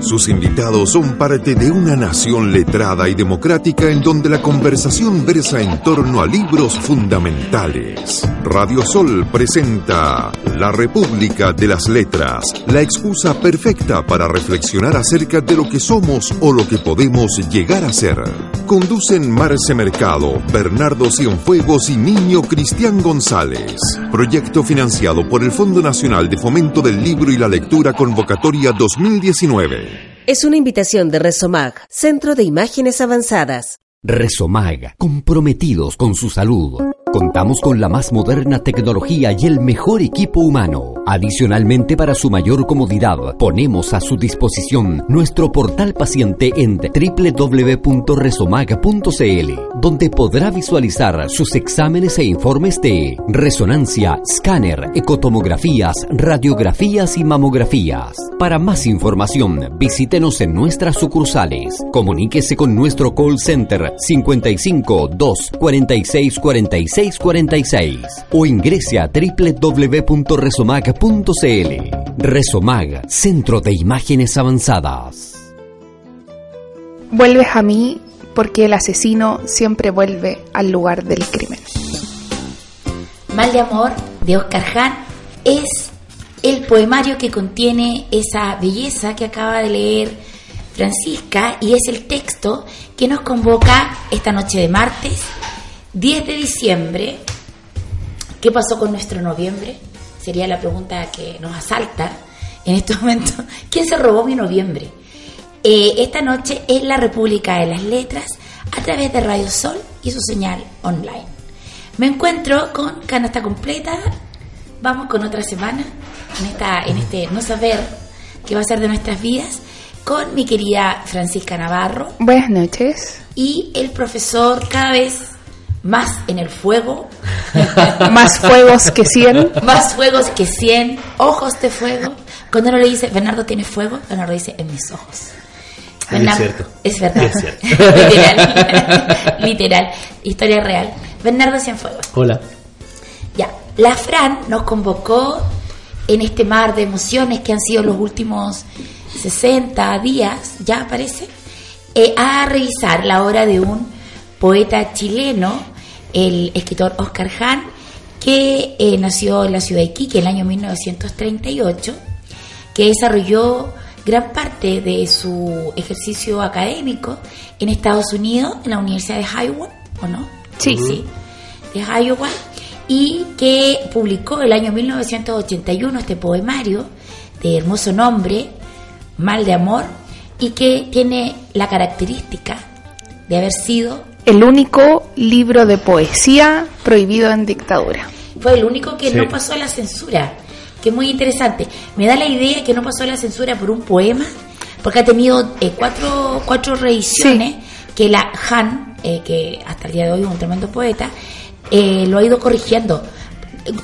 Sus invitados son parte de una nación letrada y democrática en donde la conversación versa en torno a libros fundamentales. Radio Sol presenta La República de las Letras, la excusa perfecta para reflexionar acerca de lo que somos o lo que podemos llegar a ser. Conducen Marce Mercado, Bernardo Cienfuegos y Niño Cristian González. Proyecto financiado por el Fondo Nacional de Fomento del Libro y la Lectura Convocatoria 2019. Es una invitación de Resomag, Centro de Imágenes Avanzadas. Resomag, comprometidos con su salud. Contamos con la más moderna tecnología y el mejor equipo humano. Adicionalmente, para su mayor comodidad, ponemos a su disposición nuestro portal paciente en www.resomag.cl, donde podrá visualizar sus exámenes e informes de resonancia, escáner, ecotomografías, radiografías y mamografías. Para más información, visítenos en nuestras sucursales. Comuníquese con nuestro call center 55 2 46 46 46 o ingrese a www.resomag.cl. Resomag, Centro de Imágenes Avanzadas. Vuelves a mí porque el asesino siempre vuelve al lugar del crimen. Mal de Amor de Oscar Hahn es el poemario que contiene esa belleza que acaba de leer Francisca y es el texto que nos convoca esta noche de martes 10 de diciembre, ¿qué pasó con nuestro noviembre? Sería la pregunta que nos asalta en este momento. ¿Quién se robó mi noviembre? Eh, esta noche es la República de las Letras a través de Radio Sol y su señal online. Me encuentro con canasta completa. Vamos con otra semana en, esta, en este no saber qué va a ser de nuestras vidas con mi querida Francisca Navarro. Buenas noches. Y el profesor cada vez más en el fuego. más fuegos que 100. Más fuegos que 100, ojos de fuego. Cuando uno le dice, Bernardo tiene fuego, Bernardo dice, en mis ojos. es cierto. Es verdad. Es cierto. literal. literal. Historia real. Bernardo Cienfuegos. Hola. Ya. La Fran nos convocó en este mar de emociones que han sido los últimos 60 días, ya parece, eh, a revisar la obra de un poeta chileno, el escritor Oscar Hahn, que eh, nació en la ciudad de Iquique en el año 1938, que desarrolló gran parte de su ejercicio académico en Estados Unidos, en la Universidad de Iowa, ¿o no? Sí. Sí, de Iowa, y que publicó el año 1981 este poemario de hermoso nombre, Mal de Amor, y que tiene la característica de haber sido el único libro de poesía prohibido en dictadura. Fue el único que no pasó a la censura, que es muy interesante. Me da la idea que no pasó a la censura por un poema, porque ha tenido eh, cuatro, cuatro reediciones que la Han, eh, que hasta el día de hoy es un tremendo poeta, eh, lo ha ido corrigiendo.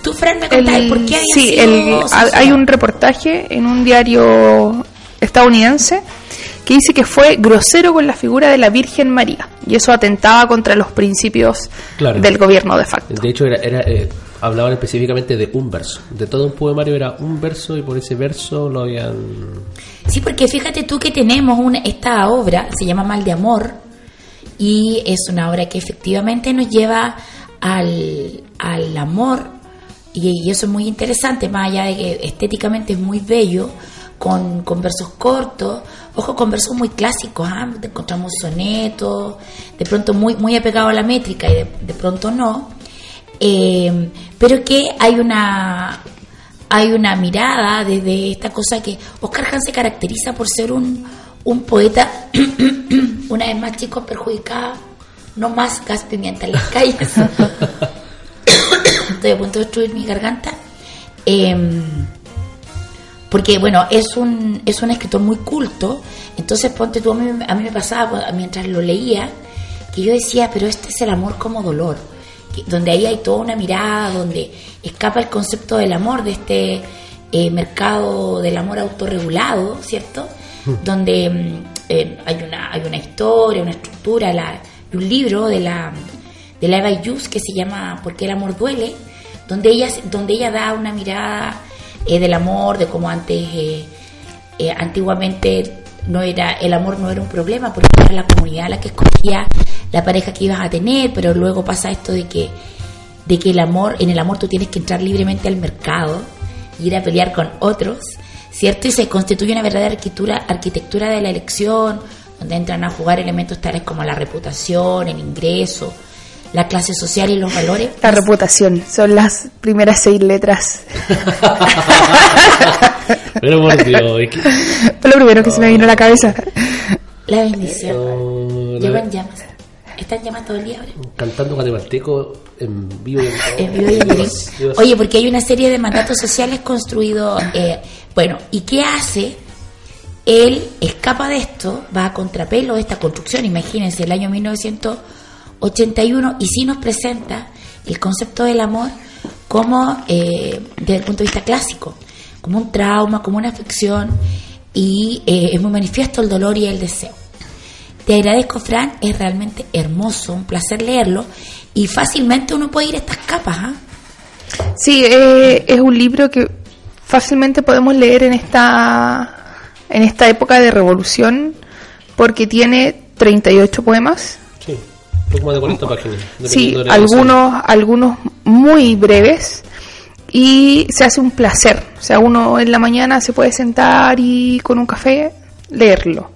Tú, Fran, me contás por qué Sí, el, hay un reportaje en un diario estadounidense que dice que fue grosero con la figura de la Virgen María y eso atentaba contra los principios del gobierno de facto. De hecho, era, eh, hablaban específicamente de un verso, de todo un poemario era un verso y por ese verso lo habían... Sí, porque fíjate tú que tenemos una, esta obra, se llama Mal de Amor, y es una obra que efectivamente nos lleva al, al amor, y, y eso es muy interesante, más allá de que estéticamente es muy bello, con, con versos cortos, ojo con versos muy clásicos, ¿ah? encontramos sonetos, de pronto muy, muy apegado a la métrica y de, pronto no, eh, pero que hay una hay una mirada desde esta cosa que Oscar Hahn se caracteriza por ser un, un poeta, una vez más chicos perjudicada, no más gas pimienta en las calles. Estoy a punto de destruir mi garganta. Eh, porque bueno, es un, es un escritor muy culto, entonces ponte tú, a mí, a mí me pasaba mientras lo leía, que yo decía, pero este es el amor como dolor, donde ahí hay toda una mirada, donde escapa el concepto del amor, de este eh, mercado del amor autorregulado, ¿cierto? Hmm. Donde mm, eh, hay, una, hay una historia, una estructura, la, y un libro de la, de la Eva Yus que se llama ¿Por qué el amor duele? Donde ella, donde ella da una mirada eh, del amor, de cómo antes, antiguamente no era el amor no era un problema porque era la comunidad la que escogía la pareja que ibas a tener, pero luego pasa esto de que de que el amor, en el amor tú tienes que entrar libremente al mercado, ir a pelear con otros, ¿cierto? Y se constituye una verdadera arquitectura, arquitectura de la elección, donde entran a jugar elementos tales como la reputación, el ingreso, la clase social y los valores. La reputación, son las primeras seis letras. Pero por Dios, Fue lo primero que se me vino a la cabeza. La bendición. Llevan llamas. Están llamando todo el día. Cantando guatemalteco en vivo y en, vivo y en Oye, porque hay una serie de mandatos sociales construidos. Eh, bueno, ¿y qué hace? Él escapa de esto, va a contrapelo de esta construcción. Imagínense, el año 1981, y sí nos presenta el concepto del amor como eh, desde el punto de vista clásico, como un trauma, como una afección, y eh, es muy manifiesto el dolor y el deseo. Te agradezco, Fran, es realmente hermoso, un placer leerlo y fácilmente uno puede ir a estas capas. ¿ah? Sí, eh, es un libro que fácilmente podemos leer en esta, en esta época de revolución porque tiene 38 poemas. Sí, poco más de 40 páginas. Sí, algunos, algunos muy breves y se hace un placer. O sea, uno en la mañana se puede sentar y con un café leerlo.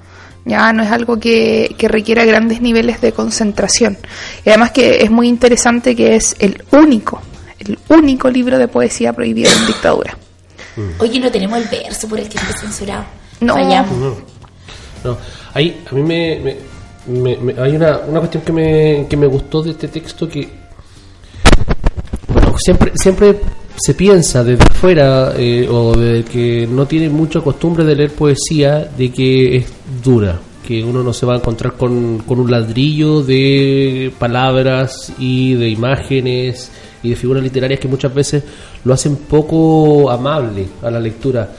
Ya no es algo que, requiera grandes niveles de concentración. Y además que es muy interesante que es el único, el único libro de poesía prohibido en dictadura. Mm. Oye, no tenemos el verso por el que está censurado. No. No. Ahí, a mí me, hay una, una cuestión que me, que me gustó de este texto que bueno, siempre siempre se piensa desde afuera eh, o de que no tiene mucha costumbre de leer poesía de que es dura, que uno no se va a encontrar con, con un ladrillo de palabras y de imágenes y de figuras literarias que muchas veces lo hacen poco amable a la lectura.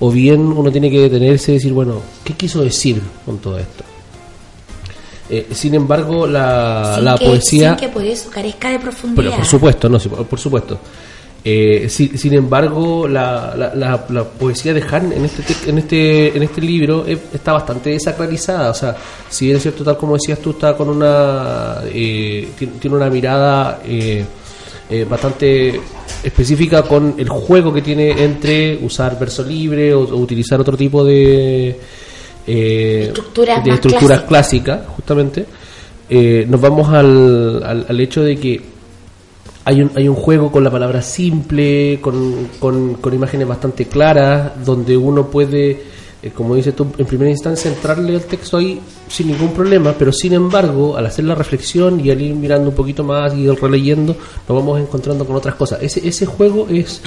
O bien uno tiene que detenerse y decir, bueno, ¿qué quiso decir con todo esto? Eh, sin embargo, la, la poesía... Sin que por eso carezca de profundidad. Pero por supuesto, no, por supuesto. Eh, sin embargo, la, la, poesía de Han en este, en este, en este libro está bastante desacralizada. O sea, si bien es cierto, tal como decías tú, está con una. Eh, tiene, una mirada eh, bastante específica con el juego que tiene entre usar verso libre o, utilizar otro tipo de. Estructura de estructuras clásicas, justamente. nos vamos al, al hecho de que hay un, hay un juego con la palabra simple, con, con, imágenes bastante claras, donde uno puede, eh, como dices tú, en primera instancia entrarle al texto ahí sin ningún problema, pero sin embargo, al hacer la reflexión y al ir mirando un poquito más y releyendo, nos vamos encontrando con otras cosas. Ese, ese juego es,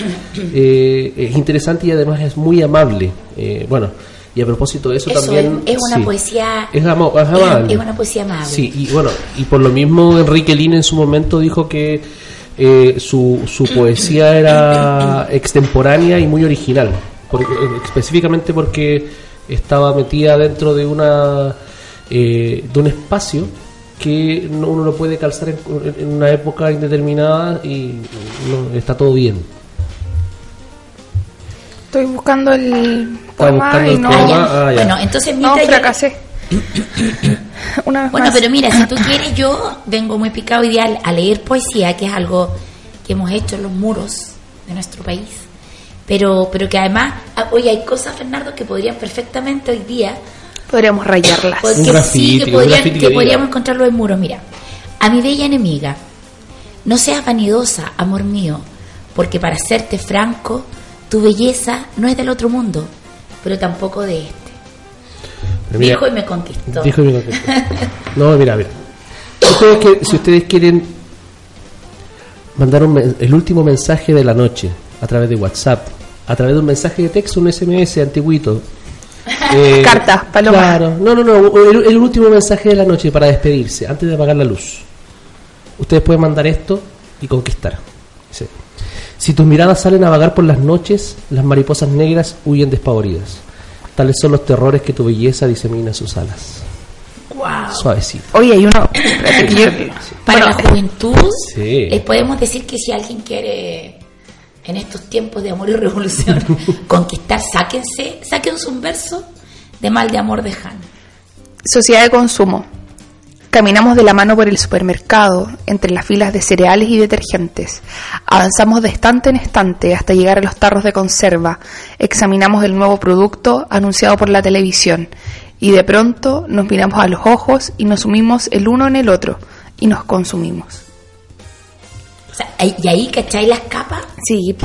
eh, es interesante y además es muy amable. Eh, bueno, y a propósito de eso, también... Es, una poesía... Es, amable. Es, una poesía amable. Sí, y bueno, y por lo mismo Enrique Lin en su momento dijo que eh, su, su poesía era extemporánea y muy original, eh, específicamente porque estaba metida dentro de una eh, de un espacio que uno lo puede calzar en, una época indeterminada y está todo bien. Estoy buscando el y no. Ah, bueno, entonces no fracasé. bueno, pero mira, si tú quieres, yo vengo muy picado ideal a leer poesía, que es algo que hemos hecho en los muros de nuestro país. Pero, pero que además, ah, oye, hay cosas, Fernando, que podrían perfectamente hoy día. Podríamos rayarlas. sí, que, podríamos encontrarlo en muros. Mira, a mi bella enemiga, no seas vanidosa, amor mío, porque para serte franco, tu belleza no es del otro mundo, pero tampoco de este dijo y me conquistó. Dijo y me conquistó. no, mira, mira. si ustedes quieren mandar el último mensaje de la noche a través de WhatsApp a través de un mensaje de texto, un SMS antiguito. Eh, Carta, paloma. Claro, no, no, no, el, último mensaje de la noche para despedirse, antes de apagar la luz. Ustedes pueden mandar esto y conquistar. Si tus miradas salen a vagar por las noches, las mariposas negras huyen despavoridas. Tales son los terrores que tu belleza disemina sus alas. Wow. Suavecito. Oye, hay uno. Para la juventud, les podemos decir que si alguien quiere en estos tiempos de amor y revolución conquistar, sáquense, sáquense un verso de Mal de Amor de Han. Sociedad de consumo. Caminamos de la mano por el supermercado, entre las filas de cereales y detergentes. Avanzamos de estante en estante hasta llegar a los tarros de conserva. Examinamos el nuevo producto anunciado por la televisión. Y de pronto nos miramos a los ojos y nos sumimos el uno en el otro y nos consumimos. ¿Y ahí cachai las capas? Sí.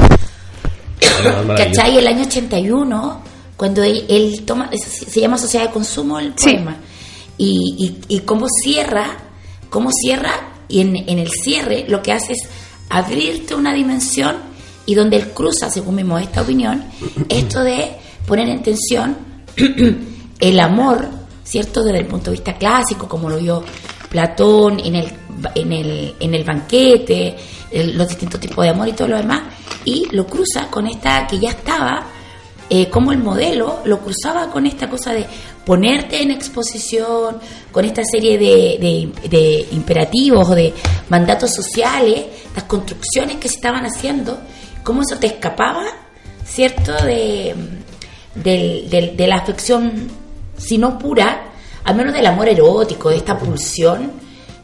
¿Cachai el año 81? Cuando él, toma, se llama Sociedad de Consumo el poema. Y, y, cómo cierra, cómo cierra, y en, en el cierre lo que hace es abrirte una dimensión y donde él cruza, según mi modesta opinión, esto de poner en tensión el amor, ¿cierto? Desde el punto de vista clásico, como lo vio Platón en el, en el, en el banquete, los distintos tipos de amor y todo lo demás, y lo cruza con esta que ya estaba, eh, como el modelo lo cruzaba con esta cosa de ponerte en exposición, con esta serie de, de, imperativos o de mandatos sociales, las construcciones que se estaban haciendo, cómo eso te escapaba, ¿cierto?, de, de la afección, si no pura, al menos del amor erótico, de esta pulsión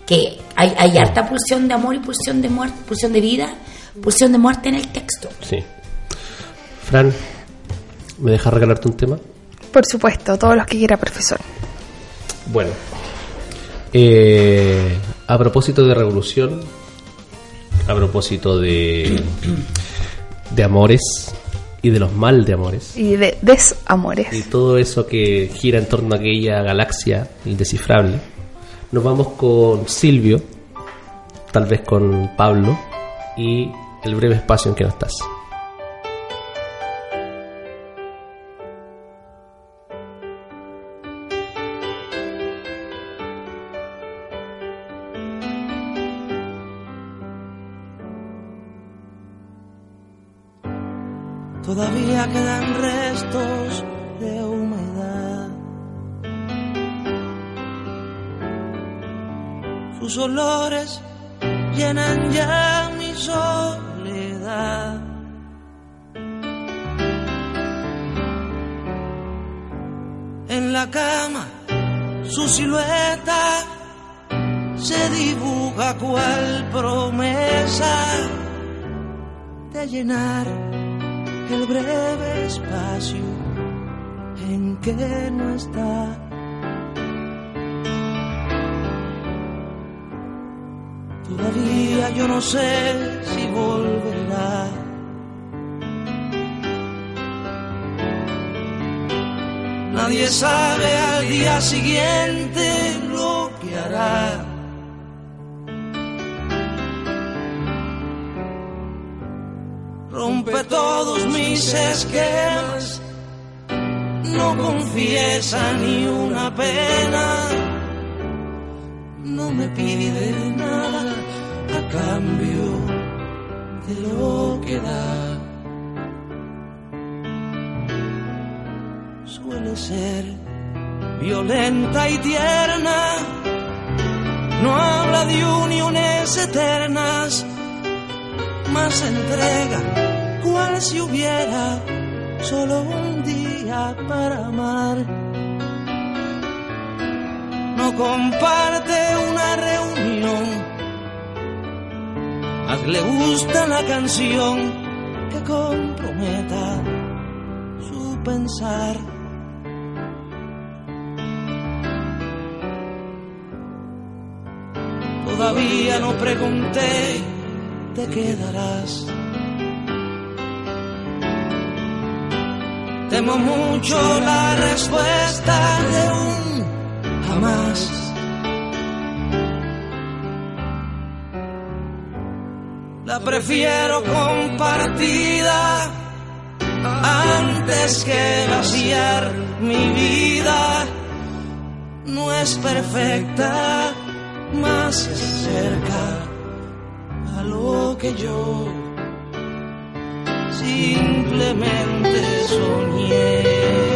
que hay, hay harta pulsión de amor y pulsión de muerte, pulsión de vida, pulsión de muerte en el texto. Sí. Fran, ¿me dejas regalarte un tema? Por supuesto, todos los que quiera, profesor. Bueno, eh, a propósito de revolución, a propósito de, de amores y de los mal de amores. Y de desamores. Y todo eso que gira en torno a aquella galaxia indescifrable nos vamos con Silvio, tal vez con Pablo y el breve espacio en que no estás. Más entrega cual si hubiera solo un día para amar no comparte una reunión, más le gusta la canción que comprometa su pensar. Todavía no pregunté, te quedarás. Temo mucho la respuesta de un la prefiero compartida antes que vaciar mi vida. No es perfecta, más se acerca lo que yo simplemente soñé.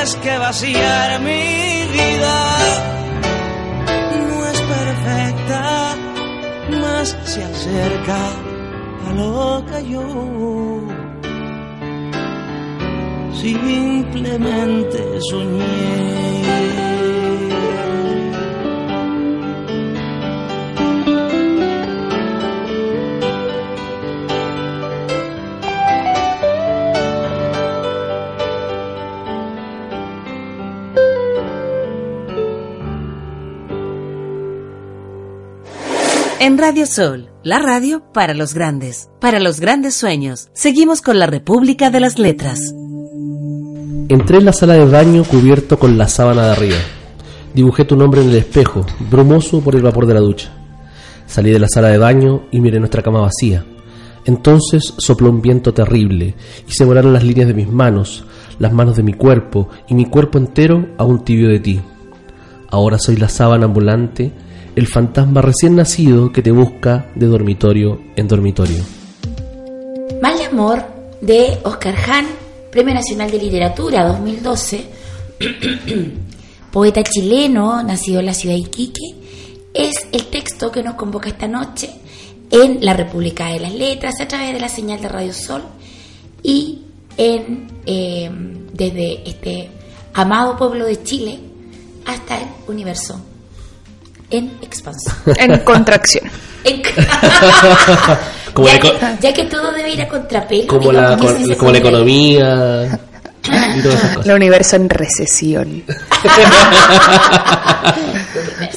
Antes que vaciar mi vida. No es perfecta, más se acerca a lo que yo simplemente soñé. En Radio Sol, la radio para los grandes, para los grandes sueños. Seguimos con la República de las Letras. Entré en la sala de baño cubierto con la sábana de arriba. Dibujé tu nombre en el espejo, brumoso por el vapor de la ducha. Salí de la sala de baño y miré nuestra cama vacía. Entonces sopló un viento terrible y se volaron las líneas de mis manos, las manos de mi cuerpo y mi cuerpo entero a un tibio de ti. Ahora soy la sábana ambulante, el fantasma recién nacido que te busca de dormitorio en dormitorio. Mal de amor de Oscar Hahn, Premio Nacional de Literatura 2012, poeta chileno, nacido en la ciudad de Iquique, es el texto que nos convoca esta noche en la República de las Letras a través de la señal de Radio Sol y en, eh, desde este amado pueblo de Chile hasta el universo en expansión. En contracción. En- Como ya, que, ya que todo debe ir a contrapelo. Como y la, como la economía y todas esas El cosas. universo en recesión.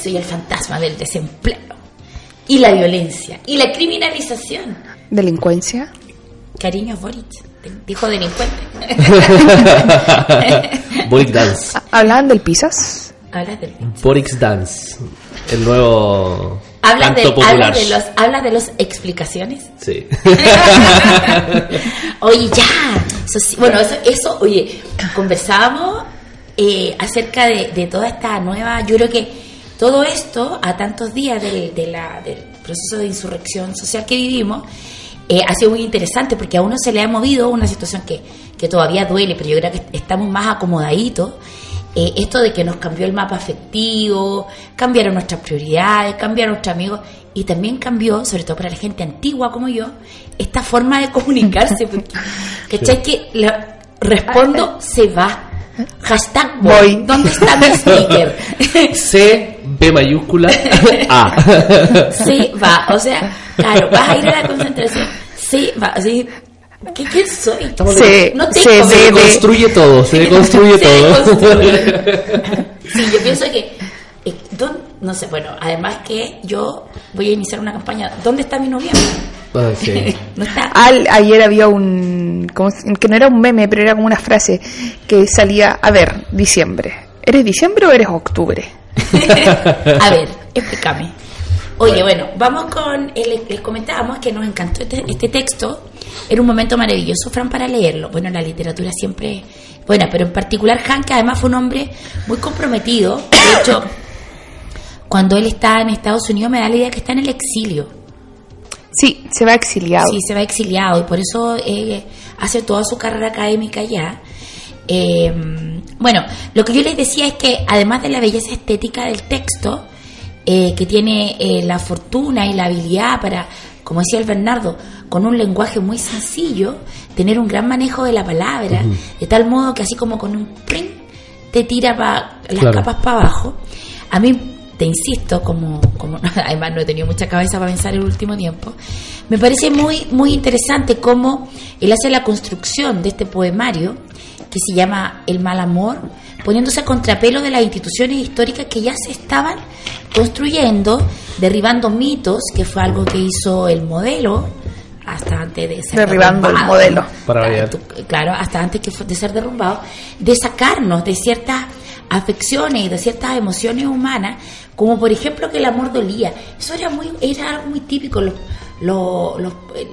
Soy el fantasma del desempleo. Y la violencia. Y la criminalización. Delincuencia. Cariño Boric. Dijo delincuente. Boric Dance. ¿Hablaban del Pisas? Hablas del Boric Dance. El nuevo Hablas de, hablas de los hablas de los explicaciones. Sí. oye, ya. Eso sí- bueno, eso, eso, oye, conversábamos eh, acerca de, de toda esta nueva. Yo creo que todo esto, a tantos días del, de la- del proceso de insurrección social que vivimos, eh, ha sido muy interesante porque a uno se le ha movido una situación que, que todavía duele, pero yo creo que estamos más acomodaditos. Eh, esto de que nos cambió el mapa afectivo, cambiaron nuestras prioridades, cambiaron nuestros amigos y también cambió, sobre todo para la gente antigua como yo, esta forma de comunicarse. Porque, ¿Cachai? Que la- respondo, se va. Hashtag voy. Voy. ¿Dónde está mi sticker? C, B mayúscula, A. se va. O sea, claro, vas a ir a la concentración. Se va. Así, ¿qué, qué soy? Se, No tengo- Se deconstruye todo, se deconstruye Se todo. deconstruye. Sí, yo pienso que, eh, ¿dónde- no sé, bueno, además que yo voy a iniciar una campaña, ¿dónde está mi noviembre? Ah, sí. No está. Al- ayer había un. como que no era un meme, pero era como una frase que salía. A ver, diciembre. ¿Eres diciembre o eres octubre? A ver, explícame. Oye, bueno, vamos con. el- les comentábamos que nos encantó este, este texto. Era un momento maravilloso, Fran, para leerlo. Bueno, la literatura siempre es buena, pero en particular Han, que además fue un hombre muy comprometido. De hecho, cuando él está en Estados Unidos, me da la idea que está en el exilio. Sí, se va exiliado. Sí, se va exiliado y por eso eh, hace toda su carrera académica allá. Eh, bueno, lo que yo les decía es que además de la belleza estética del texto, eh, que tiene eh, la fortuna y la habilidad para, como decía el Bernardo, con un lenguaje muy sencillo, tener un gran manejo de la palabra, de tal modo que así como con un print te tira pa- las Claro. capas para abajo. A mí, te insisto, como, como además no he tenido mucha cabeza para pensar el último tiempo, me parece muy, muy interesante cómo él hace la construcción de este poemario que se llama El mal amor, poniéndose a contrapelo de las instituciones históricas que ya se estaban construyendo, derribando mitos, que fue algo que hizo el modelo hasta antes de ser derribando el modelo. Para claro hasta antes que de ser derrumbado de sacarnos de ciertas afecciones y de ciertas emociones humanas como por ejemplo que el amor dolía. Eso era muy era algo muy típico los,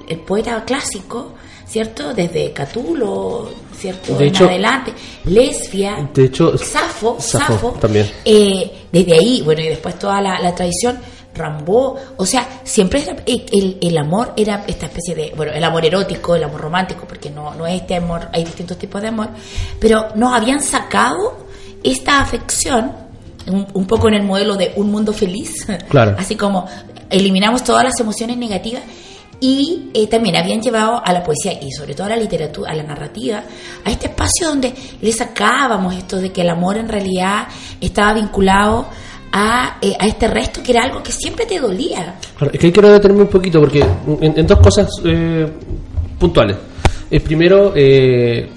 el, poeta clásico cierto desde Catulo cierto de en adelante. Lesbia de hecho Safo Safo, también. eh, desde ahí bueno y después toda la, la tradición Rambo, o sea, siempre el, el, amor era esta especie de, bueno, el amor erótico, el amor romántico, porque no, no es este amor, hay distintos tipos de amor, pero nos habían sacado esta afección, un, poco en el modelo de un mundo feliz, claro. así como eliminamos todas las emociones negativas y eh, también habían llevado a la poesía y sobre todo a la literatura, a la narrativa, a este espacio donde le sacábamos esto de que el amor en realidad estaba vinculado a, eh, a, este resto que era algo que siempre te dolía. es que ahí quiero detenerme un poquito porque en, dos cosas eh, puntuales. El primero, eh,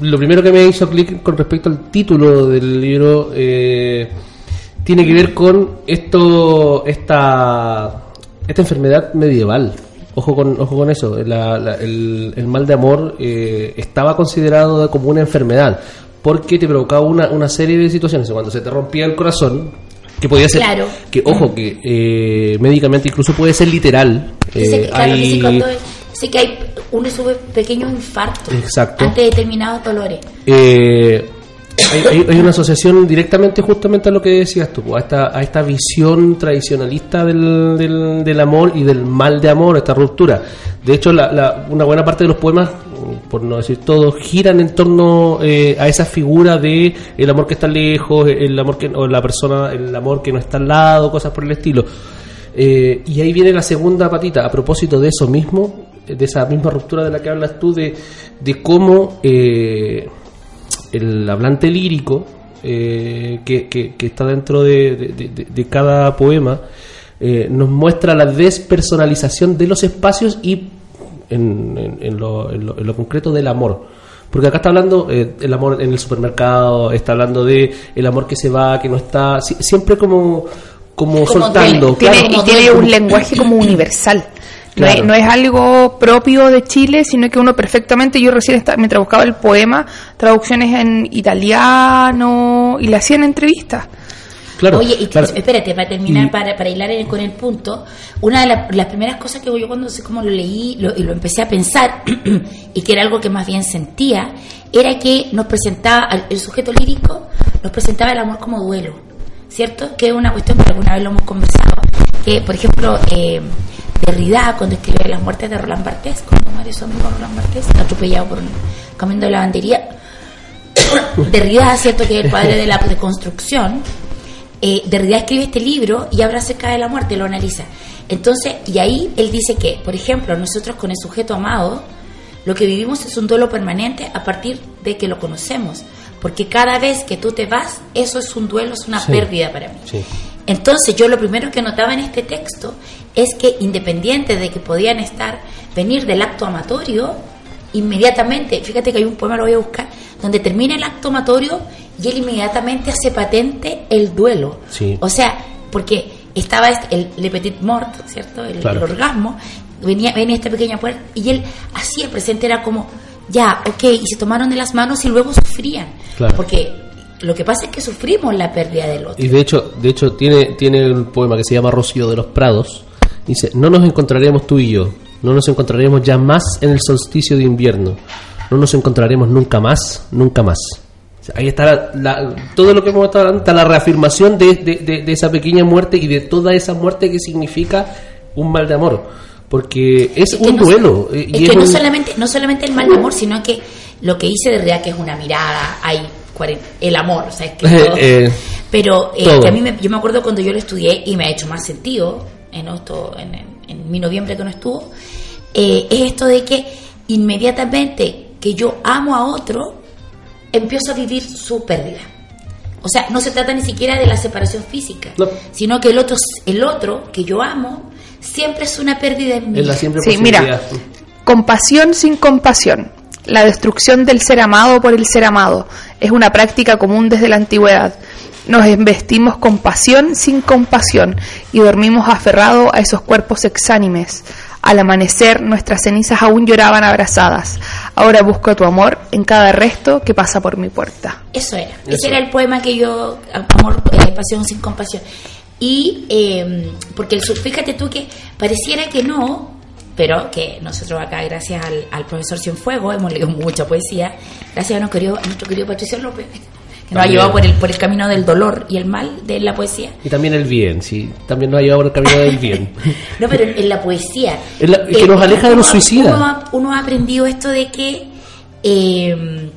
lo primero que me hizo clic con respecto al título del libro tiene que ver con esto, esta, esta enfermedad medieval. Ojo con, ojo con eso, el, el, mal de amor estaba considerado como una enfermedad porque te provocaba una, una serie de situaciones. Cuando se te rompía el corazón, que podía ser que ojo que eh, médicamente incluso puede ser literal eh, hay... Sí, que hay uno sube pequeños infartos Exacto. ante determinados dolores eh, hay, hay, una asociación directamente justamente a lo que decías tú, a esta, a esta visión tradicionalista del, del, amor y del mal de amor, esta ruptura. De hecho, la, la, una buena parte de los poemas por no decir todo, giran en torno eh, a esa figura de el amor que está lejos, el amor que, o la persona, el amor que no está al lado, cosas por el estilo. Eh, y ahí viene la segunda patita, a propósito de eso mismo, de esa misma ruptura de la que hablas tú, de, de cómo eh, el hablante lírico, que, que, está dentro de, de, cada poema, nos muestra la despersonalización de los espacios y en, en, lo, en, lo, concreto del amor. Porque acá está hablando eh, el amor en el supermercado, está hablando de el amor que se va, que no está, siempre como, como, soltando. y tiene un lenguaje como universal. No, es, algo propio de Chile, sino que uno perfectamente, yo recién estaba, mientras buscaba el poema, traducciones en italiano y le hacían entrevistas. Oye, y espérate, para terminar, para, para hilar con el punto, una de las primeras cosas que yo cuando sé cómo lo leí y lo empecé a pensar, y que era algo que más bien sentía, era que nos presentaba, el sujeto lírico nos presentaba el amor como duelo, ¿cierto? Que es una cuestión que alguna vez lo hemos conversado, que por ejemplo, eh, Derrida, cuando escribe Las muertes de Roland Barthes, cuando muere su amigo Roland Barthes, atropellado por un camión de lavandería, Derrida, ¿cierto? Que es el padre de la deconstrucción, eh, Derrida escribe este libro y habla acerca de la muerte, lo analiza. Entonces, y ahí él dice que, por ejemplo, nosotros con el sujeto amado, lo que vivimos es un duelo permanente a partir de que lo conocemos. Porque cada vez que tú te vas, eso es un duelo, es una pérdida para mí. Entonces, yo lo primero que notaba en este texto es que, independiente de que podían estar, venir del acto amatorio, inmediatamente, fíjate que hay un poema, lo voy a buscar, donde termina el acto amatorio y él inmediatamente hace patente el duelo. O sea, porque estaba este, el Le Petit Mort, ¿cierto? El, orgasmo, venía, venía esta pequeña puerta y él hacía el presente, era como, ya, ok, y se tomaron de las manos y luego sufrían. Porque lo que pasa es que sufrimos la pérdida del otro. Y de hecho, de hecho tiene, tiene un poema que se llama Rocío de los Prados. Dice, no nos encontraremos tú y yo, no nos encontraremos ya más en el solsticio de invierno, no nos encontraremos nunca más, nunca más. Ahí está todo lo que hemos estado hablando, está la reafirmación de, de, esa pequeña muerte y de toda esa muerte que significa un mal de amor. Porque es, un duelo. Eh, es que no, solamente, no solamente el mal de amor, sino que lo que hice de realidad que es una mirada, hay el amor, o sea, es que eh, pero eh, a mí me, yo me acuerdo cuando yo lo estudié y me ha hecho más sentido en, esto, en, en, mi noviembre que no estuvo, es esto de que inmediatamente que yo amo a otro, empiezo a vivir su pérdida. O sea, no se trata ni siquiera de la separación física, sino que el otro, el otro que yo amo siempre es una pérdida en mí. sí, mira, compasión sin compasión. La destrucción del ser amado por el ser amado es una práctica común desde la antigüedad. Nos investimos con pasión sin compasión y dormimos aferrados a esos cuerpos exánimes. Al amanecer nuestras cenizas aún lloraban abrazadas. Ahora busco tu amor en cada resto que pasa por mi puerta. Eso era. Ese era el poema que yo, amor, eh, pasión sin compasión. Y em, porque el fíjate tú que pareciera que no, pero que nosotros acá, gracias al, profesor Cienfuegos, hemos leído mucha poesía, gracias a nuestro querido, a nuestro querido Patricio López, que nos ha llevado por el, por el camino del dolor y el mal de la poesía. Y también el bien, sí, también nos ha llevado por el camino del bien. no, pero en, la poesía. que nos aleja de los suicidas. Uno, ha aprendido esto de que, em,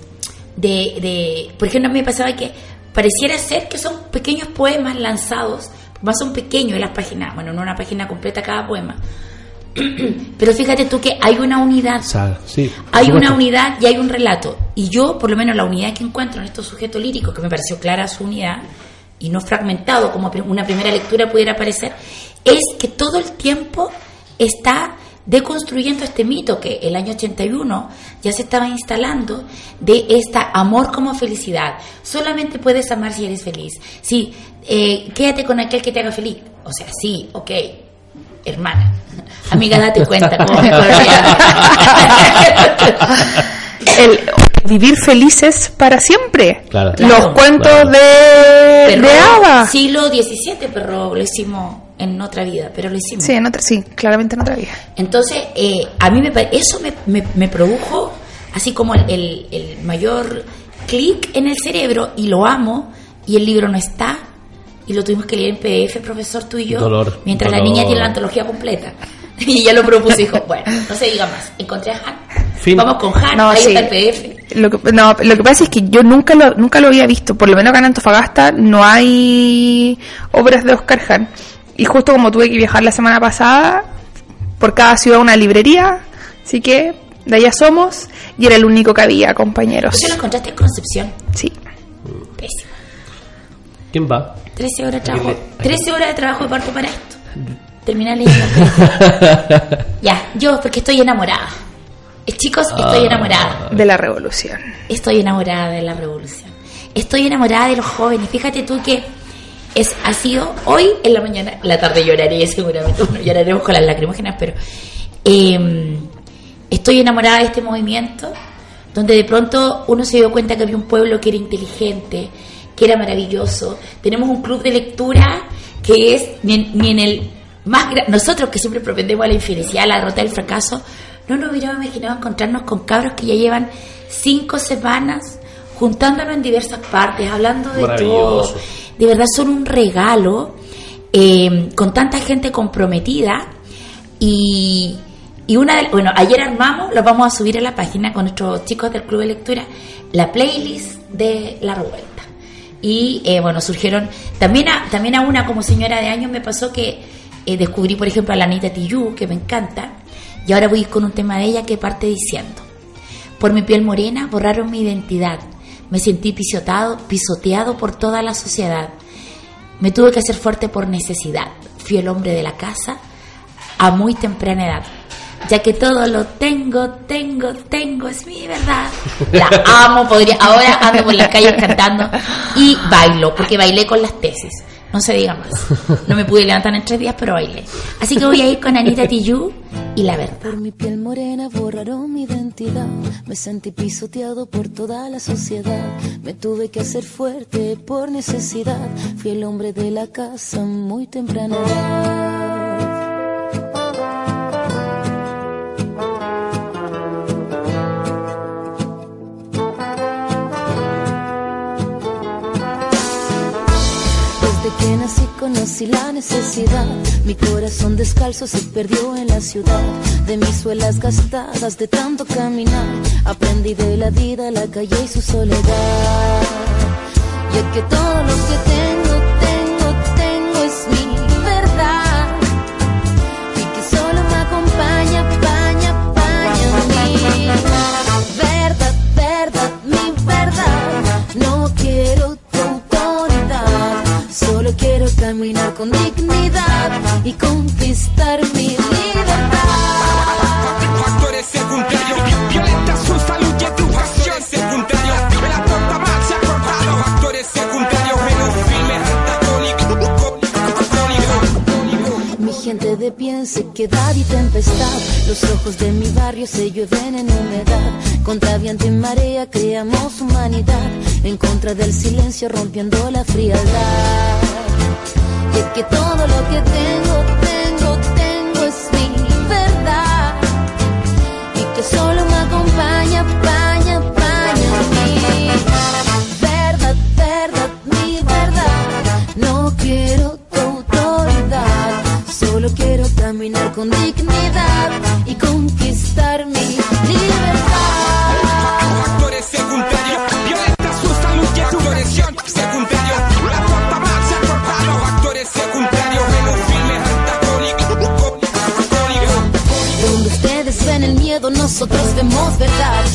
de, de, por ejemplo, a mí me pasaba que pareciera ser que son pequeños poemas lanzados, más son pequeños en las páginas, bueno, no una página completa cada poema, Pero fíjate tú que hay una unidad. hay una unidad y hay un relato. Y yo, por lo menos, la unidad que encuentro en estos sujetos líricos, que me pareció clara su unidad, y no fragmentado como una primera lectura pudiera parecer, es que todo el tiempo está deconstruyendo este mito que el año 81 ya se estaba instalando de esta amor como felicidad. Solamente puedes amar si eres feliz. Sí, eh, quédate con aquel que te haga feliz. O sea, sí, ok, hermana. Amiga, date cuenta cómo me El vivir felices para siempre. Los cuentos de, de Ava. Siglo XVII, pero lo hicimos en otra vida, pero lo hicimos. Sí, en otra, sí, claramente en otra vida. Entonces, eh, a mí me, eso me, me, produjo así como el, el mayor clic en el cerebro y lo amo y el libro no está y lo tuvimos que leer en PDF, profesor, tú y yo, mientras la niña tiene la antología completa. Y ya lo propuso y dijo, bueno, no se diga más. Encontré a Han. Vamos con Han, no, ahí está el PDF. Lo que, no, lo que pasa es que yo nunca lo, nunca lo había visto. Por lo menos acá en Antofagasta no hay obras de Oscar Han. Y justo como tuve que viajar la semana pasada, por cada ciudad una librería, así que de allá somos, y era el único que había, compañeros. ¿Tú lo encontraste en Concepción? Sí. Pésimo. ¿Quién va? 13 horas de trabajo. 13 horas de trabajo de parto para esto. Terminar leyendo. ya, yo porque estoy enamorada. Eh, chicos, estoy ah. enamorada. De la revolución. Estoy enamorada de la revolución. Estoy enamorada de los jóvenes. Fíjate tú que es, ha sido hoy en la mañana, la tarde lloraré seguramente, bueno, lloraremos con las lacrimógenas, pero em, estoy enamorada de este movimiento donde de pronto uno se dio cuenta que había un pueblo que era inteligente, que era maravilloso. Tenemos un club de lectura que es ni en, el más nosotros que siempre propendemos a la infelicidad, a la derrota, del fracaso, no nos hubiéramos imaginado encontrarnos con cabros que ya llevan cinco semanas juntándonos en diversas partes, hablando de todo. De verdad son un regalo eh, con tanta gente comprometida y, y una de, bueno, ayer armamos, lo vamos a subir a la página con nuestros chicos del Club de Lectura, la playlist de La Revuelta. Y eh, bueno, surgieron, también a, también a una como señora de años me pasó que eh, descubrí, por ejemplo, a la Anita Tijoux, que me encanta, y ahora voy con un tema de ella que parte diciendo, por mi piel morena borraron mi identidad, me sentí pisoteado, pisoteado por toda la sociedad, me tuve que hacer fuerte por necesidad, fui el hombre de la casa a muy temprana edad ya que todo lo tengo, tengo, tengo, es mi verdad. La amo, podría, ahora ando por las calles cantando y bailo, porque bailé con las tesis. No se diga más. No me pude levantar en tres días, pero bailé. Así que voy a ir con Anita Tijoux y la verdad. Por mi piel morena borraron mi identidad. Me sentí pisoteado por toda la sociedad. Me tuve que hacer fuerte por necesidad. Fui el hombre de la casa muy temprano. Que nací conocí la necesidad. Mi corazón descalzo se perdió en la ciudad. De mis suelas gastadas de tanto caminar. Aprendí de la vida, la calle y su soledad. Y que todo lo que tengo, quiero caminar con dignidad y conquistar mi libertad. Factores secundarios, violenta su salud sequedad y tempestad. Los ojos de mi barrio se llueven en humedad. Contra viento y marea creamos humanidad. En contra del silencio rompiendo la frialdad. Y que todo lo que tengo, tengo, tengo es mi verdad. Y que solo con dignidad y conquistar mi libertad. Actores secundarios, violenta su salud y su conexión secundario. La cuarta marcha ha cortado actores secundarios en un filme antagónico. Donde ustedes ven el miedo, nosotros vemos verdad.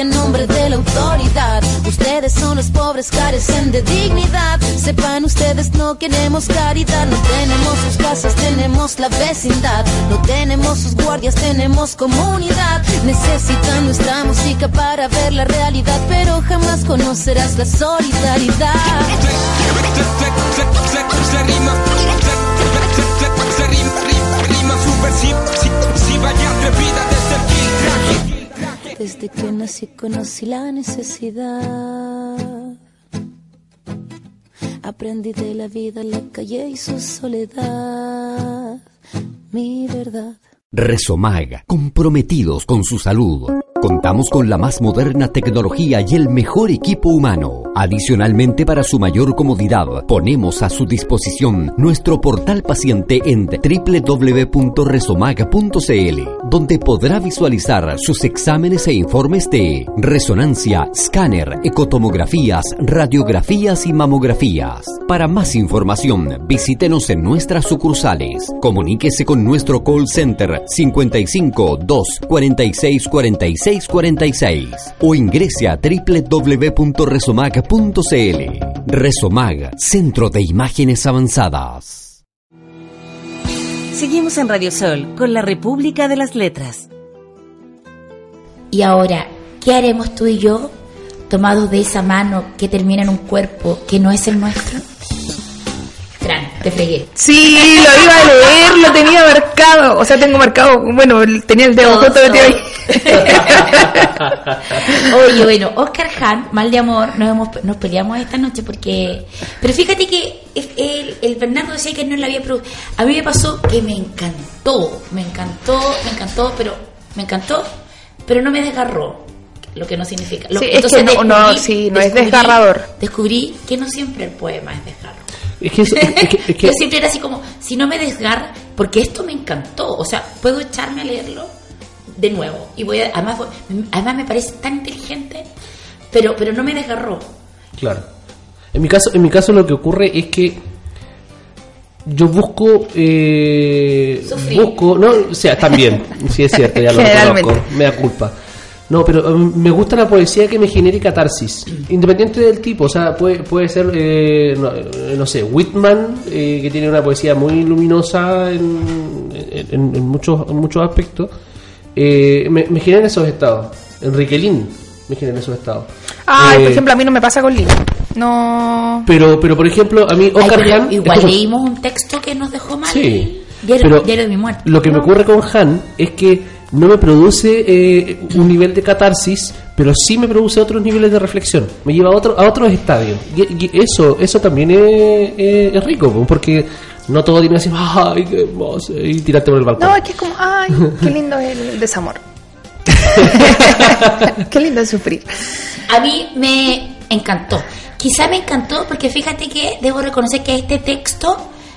En nombre de la autoridad. Ustedes son los pobres, carecen de dignidad. Sepan ustedes, no queremos caridad. No tenemos sus casas, tenemos la vecindad. No tenemos sus guardias, tenemos comunidad. Necesitan nuestra música para ver la realidad, pero jamás conocerás la solidaridad. Se rima, se- rima, rima, rima atrevida desde el filtraje. Desde que nací conocí la necesidad. Aprendí de la vida, la calle y su soledad. Mi verdad. Resomag, comprometidos con su salud. Contamos con la más moderna tecnología y el mejor equipo humano. Adicionalmente, para su mayor comodidad, ponemos a su disposición nuestro portal paciente en www.resomag.cl, donde podrá visualizar sus exámenes e informes de resonancia, escáner, ecotomografías, radiografías y mamografías. Para más información, visítenos en nuestras sucursales. Comuníquese con nuestro call center 55 2 46 46 46 o ingrese a www.resomag.cl. Resomag, Centro de Imágenes Avanzadas. Seguimos en Radio Sol con la República de las Letras. Y ahora, ¿qué haremos tú y yo tomados de esa mano que termina en un cuerpo que no es el nuestro? Fran, te fregué. Sí, lo iba a leer, lo tenía marcado. O sea, tengo marcado, bueno, tenía el dedo justo metido ahí. Oye, bueno, Oscar Han, mal de amor, nos, hemos, nos peleamos esta noche porque... Pero fíjate que el, el, Fernando decía que no la había producido. A mí me pasó que me encantó, me encantó, me encantó, pero me encantó, pero no me desgarró, lo que no significa. Lo- Sí, es que no, no, sí, no es desgarrador. Descubrí que no siempre el poema es desgarrador. Es que, eso- es que- es que- Yo siempre era así como, si no me desgarra, porque esto me encantó, o sea, puedo echarme a leerlo de nuevo y voy a, además, voy- además me parece tan inteligente, pero pero no me desgarró. Claro. En mi caso, en mi caso lo que ocurre es que yo busco eh, Sufrir. busco, no, o sea, también, sí es cierto, ya lo reconozco, me da culpa. No, pero um, me gusta la poesía que me genere catarsis, independiente del tipo, o sea, puede, puede ser, eh, no, eh, no sé, Whitman, eh, que tiene una poesía muy luminosa en, en- en muchos, en muchos aspectos, eh, me, me generan esos estados. Enrique Lin me generan esos estados. Ay, Eh, por ejemplo, a mí no me pasa con Lina. No. pero, pero por ejemplo, a mí Ay, Oscar pero Han. igual leímos un texto que nos dejó mal. Sí. Diario, pero Diario de mi muerte. Lo que me ocurre con Han es que no me produce eh, un nivel de catarsis, pero sí me produce otros niveles de reflexión. Me lleva a, otro, a otros estadios. Y, y eso eso también es, es- rico, po, porque no todo tiene así, ay, qué hermoso, y tirarte por el balcón. No, es que es como, ay, qué lindo es el desamor. qué lindo es sufrir. A mí me encantó. Quizá me encantó porque fíjate que debo reconocer que este texto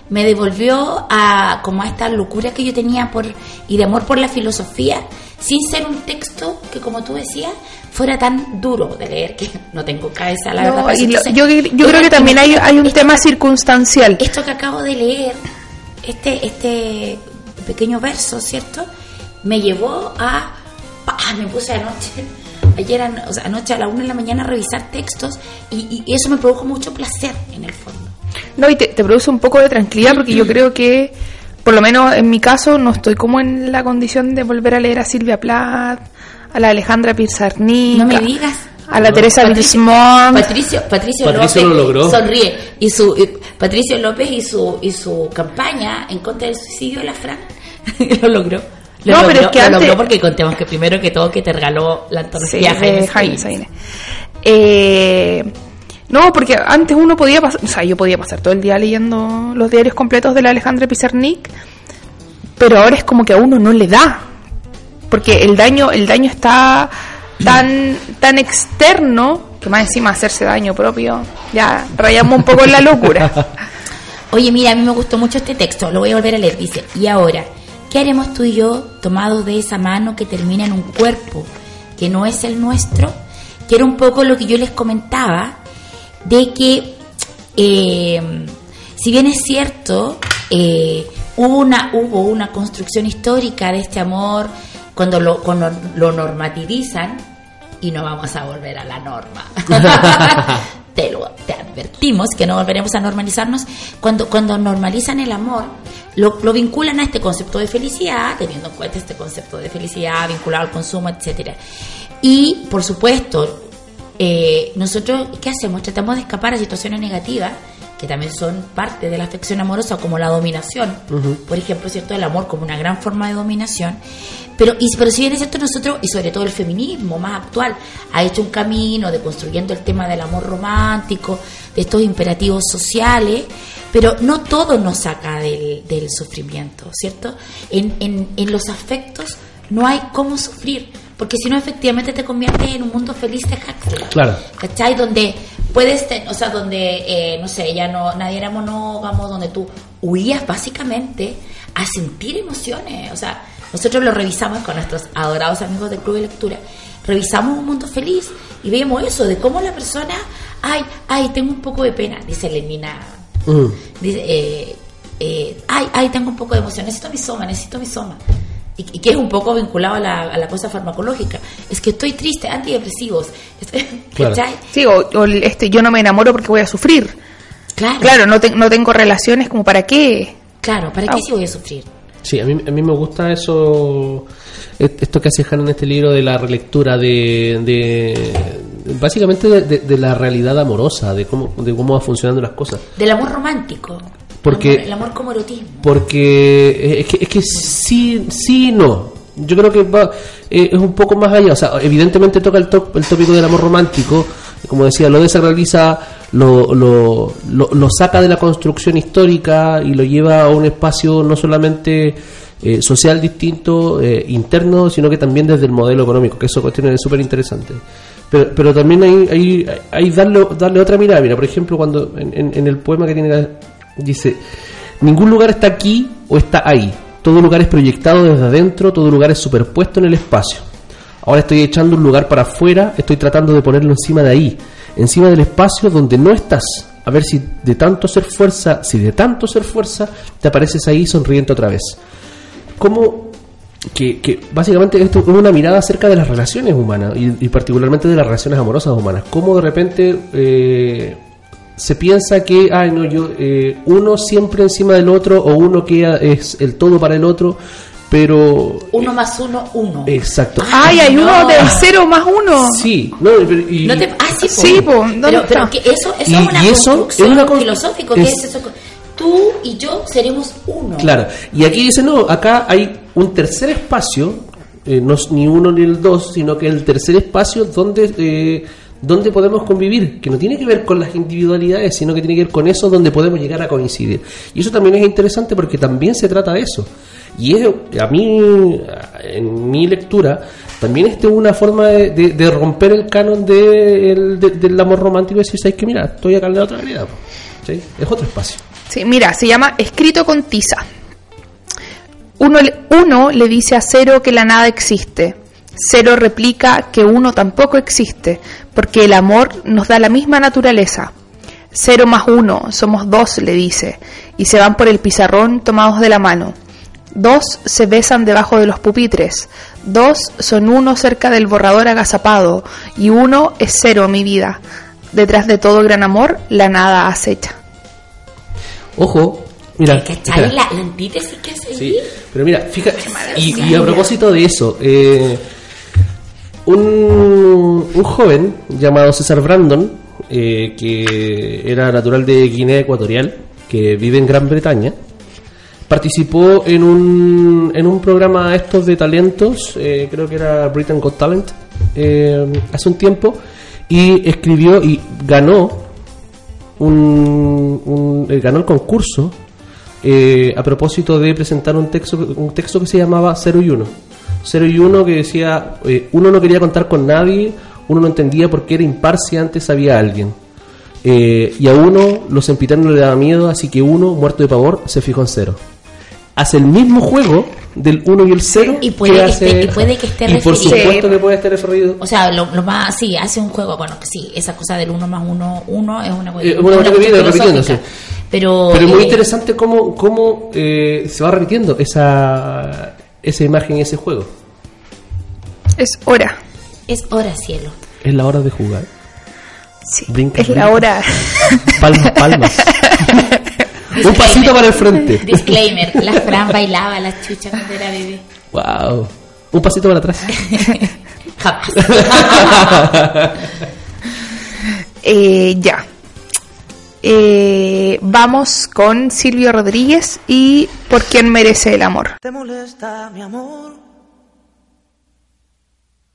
me devolvió a como a esta locura que yo tenía por y de amor por la filosofía, sin ser un texto que como tú decías fuera tan duro de leer que no tengo cabeza la No, verdad. lo- Entonces, yo, yo creo que también hay, hay un tema circunstancial. esto que acabo de leer, este, este pequeño verso, ¿cierto? Me llevó a... ¡pah! Me puse anoche, ayer, ano- o sea, anoche a la una de la mañana a revisar textos y, y eso me produjo mucho placer en el fondo. No, y te, te produce un poco de tranquilidad porque yo creo que, por lo menos en mi caso, no estoy como en la condición de volver a leer a Silvia Plath, a la Alejandra Pizarnik, No me digas. a la Teresa Patricio-. Patricio, Patricio, Patricio López lo logró. sonríe y su y Patricio López y su, y su campaña en contra del suicidio de la Fran lo logró. Lo No, logró, pero es que lo antes- logró porque contemos que primero que todo que te regaló la Sí, antología de Jaime. Eh, no, porque antes uno podía pasar, o sea, yo podía pasar todo el día leyendo los diarios completos de la Alejandra Pizarnik, pero ahora es como que a uno no le da, porque el daño, el daño está tan, tan externo que más encima hacerse daño propio, ya rayamos un poco en la locura. Oye, mira, a mí me gustó mucho este texto, lo voy a volver a leer. Dice, y ahora, ¿qué haremos tú y yo tomados de esa mano que termina en un cuerpo que no es el nuestro? Que era un poco lo que yo les comentaba, de que, eh, si bien es cierto, eh, hubo, una, hubo una construcción histórica de este amor cuando lo, cuando lo normativizan, y no vamos a volver a la norma. te lo te advertimos que no volveremos a normalizarnos cuando cuando normalizan el amor lo, lo vinculan a este concepto de felicidad teniendo en cuenta este concepto de felicidad vinculado al consumo etcétera y por supuesto eh, nosotros qué hacemos tratamos de escapar a situaciones negativas que también son parte de la afección amorosa como la dominación. Por ejemplo cierto el amor como una gran forma de dominación. Pero y pero si bien es cierto nosotros y sobre todo el feminismo más actual ha hecho un camino de construyendo el tema del amor romántico de estos imperativos sociales pero no todo nos saca del, del sufrimiento cierto en, en, en los afectos no hay cómo sufrir porque si no efectivamente te conviertes en un mundo feliz de Huxley Claro. ¿cachai? Donde puedes, ten- o sea, donde, eh, no sé, ya no, nadie era monógamo, donde tú huías básicamente a sentir emociones. O sea, nosotros lo revisamos con nuestros adorados amigos del Club de Lectura. Revisamos un mundo feliz y vemos eso, de cómo la persona, ay, ay, tengo un poco de pena, dice Lenina. Mm. Dice, eh, eh, ay, ay, tengo un poco de emoción, necesito mi soma, necesito mi soma. Y, y que es un poco vinculado a la, a la cosa farmacológica. Es que estoy triste, antidepresivos. Claro. Sí, o, o el- este, yo no me enamoro porque voy a sufrir. Claro, Claro, no, te- no tengo relaciones como para qué. claro, ¿para qué si voy a sufrir? Sí, a mí, a mí me gusta eso, esto que hace Han en este libro de la relectura de, de básicamente de, de- de la realidad amorosa, de cómo, de cómo van funcionando las cosas. Del amor romántico. Porque- El amor, como erotismo. Porque es que, es que sí, sí y no. Yo creo que va, eh, es un poco más allá. O sea, evidentemente toca el, top- el tópico del amor romántico. Como decía, lo desacraliza, lo, lo, lo, lo saca de la construcción histórica y lo lleva a un espacio no solamente eh, social distinto, eh, interno, sino que también desde el modelo económico, que eso cuestión es súper interesante. Pero, pero también hay, hay, hay darle, darle otra mirada. Mira, por ejemplo, cuando en, en- en el poema que tiene dice, ningún lugar está aquí o está ahí. Todo lugar es proyectado desde adentro, todo lugar es superpuesto en el espacio. Ahora estoy echando un lugar para afuera, estoy tratando de ponerlo encima de ahí, encima del espacio donde no estás. A ver si de tanto ser fuerza, si de tanto ser fuerza, te apareces ahí sonriente otra vez. Como que, básicamente esto es una mirada acerca de las relaciones humanas y, y particularmente de las relaciones amorosas humanas. Cómo de repente eh, se piensa que, ay, no, yo, eh, uno siempre encima del otro o uno que es el todo para el otro, pero. Uno más uno, uno. Exacto. Ay, hay no. uno del cero más uno. Sí, no, pero- y- No te, ah, sí, po. Sí, po, ¿dónde pero, que eso, eso Y- es una y eso construcción es una con- filosófica. ¿Qué es- es eso? Tú y yo seremos uno. Claro, y aquí dice, no, acá hay un tercer espacio, eh, no es ni uno ni el dos, sino que el tercer espacio donde, eh, donde podemos convivir, que no tiene que ver con las individualidades, sino que tiene que ver con eso donde podemos llegar a coincidir. Y eso también es interesante porque también se trata de eso. Y es, a mí, en mi lectura, también es una forma de, romper el canon de, el- de- del amor romántico y decir, ¿sabes qué? Mira, estoy acá en la otra realidad. po". ¿Sí? Es otro espacio. Sí, mira, se llama Escrito con tiza. Uno, uno le dice a cero que la nada existe. Cero replica que uno tampoco existe, porque el amor nos da la misma naturaleza. Cero más uno, somos dos, le dice, y se van por el pizarrón tomados de la mano. Dos se besan debajo de los pupitres, dos son uno cerca del borrador agazapado, y uno es cero, mi vida. Detrás de todo gran amor, la nada acecha. Ojo, mira. La, la antítesis que hace Sí, pero mira, fíjate, y, y a propósito de eso, eh, un, un joven llamado César Brandon, eh, que era natural de Guinea Ecuatorial, que vive en Gran Bretaña, participó en un, en un programa estos de talentos, eh, creo que era Britain Got Talent, eh, hace un tiempo, y escribió y ganó un, un eh, ganó el concurso eh, a propósito de presentar un texto un texto que se llamaba 0 y 1 0 y 1 que decía eh, uno no quería contar con nadie uno no entendía por qué era impar si antes había alguien Eh, y a uno los sempiternos le daba miedo así que uno muerto de pavor se fijó en cero hace el mismo juego del 1 y el 0 Y puede que esté- y puede que esté y por supuesto que puede estar referido O sea, lo, lo más, sí, hace un juego, bueno, que sí, esa cosa del uno más uno, uno es una, Eh, una bueno, cuestión repitiendo, filosófica. repitiéndose. Pero, Pero es muy eh, interesante cómo, cómo eh, se va repitiendo esa, esa imagen y ese juego. Es hora. Es hora, cielo. Es la hora de jugar. Sí. Brinca, es la brinca. hora. Palmas, palmas. Un pasito para el frente. Disclaimer, la Fran bailaba la chucha cuando era bebé. Wow. Un pasito para atrás. Jamás. Eh, ya. Eh, vamos con Silvio Rodríguez y ¿Por quién merece el amor? ¿Te molesta mi amor?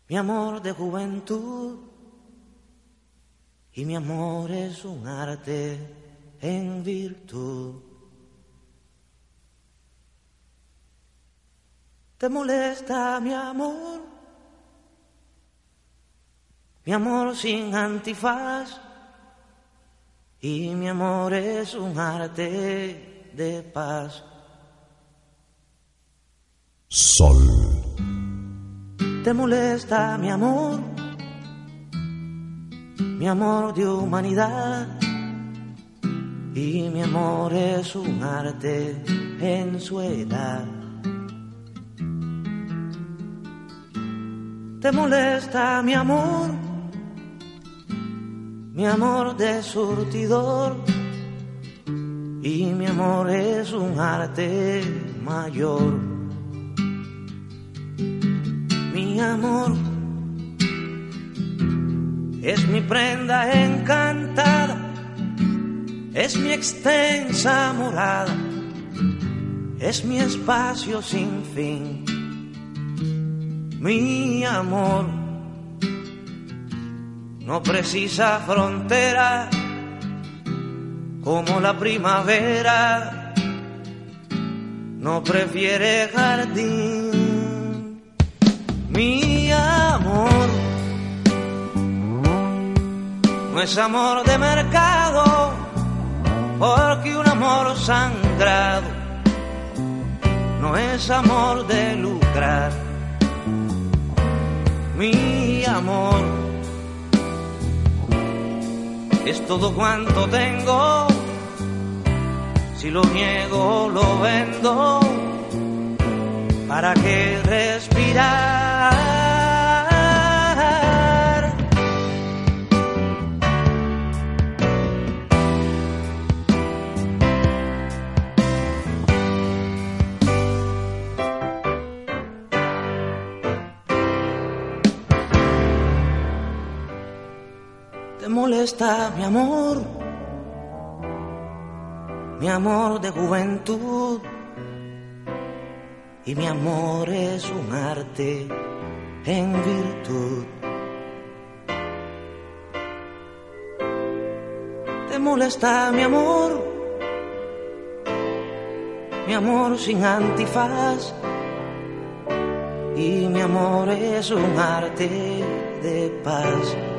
Mi amor de juventud. Y mi amor es un arte en virtud. ¿Te molesta mi amor? Mi amor sin antifaz. Y mi amor es un arte de paz. Sol. ¿Te molesta mi amor? Mi amor de humanidad. Y mi amor es un arte en su edad. ¿Te molesta mi amor? Mi amor de surtidor. Y mi amor es un arte mayor. Mi amor es mi prenda encantada, es mi extensa morada, es mi espacio sin fin. Mi amor no precisa frontera como la primavera, no prefiere jardín. Mi amor no es amor de mercado, porque un amor sangrado no es amor de lucrar. Mi amor es todo cuanto tengo, si lo niego lo vendo. ¿Para qué respirar? Molesta mi amor? Mi amor de juventud. Y mi amor es un arte en virtud. ¿Te molesta mi amor? Mi amor sin antifaz. Y mi amor es un arte de paz.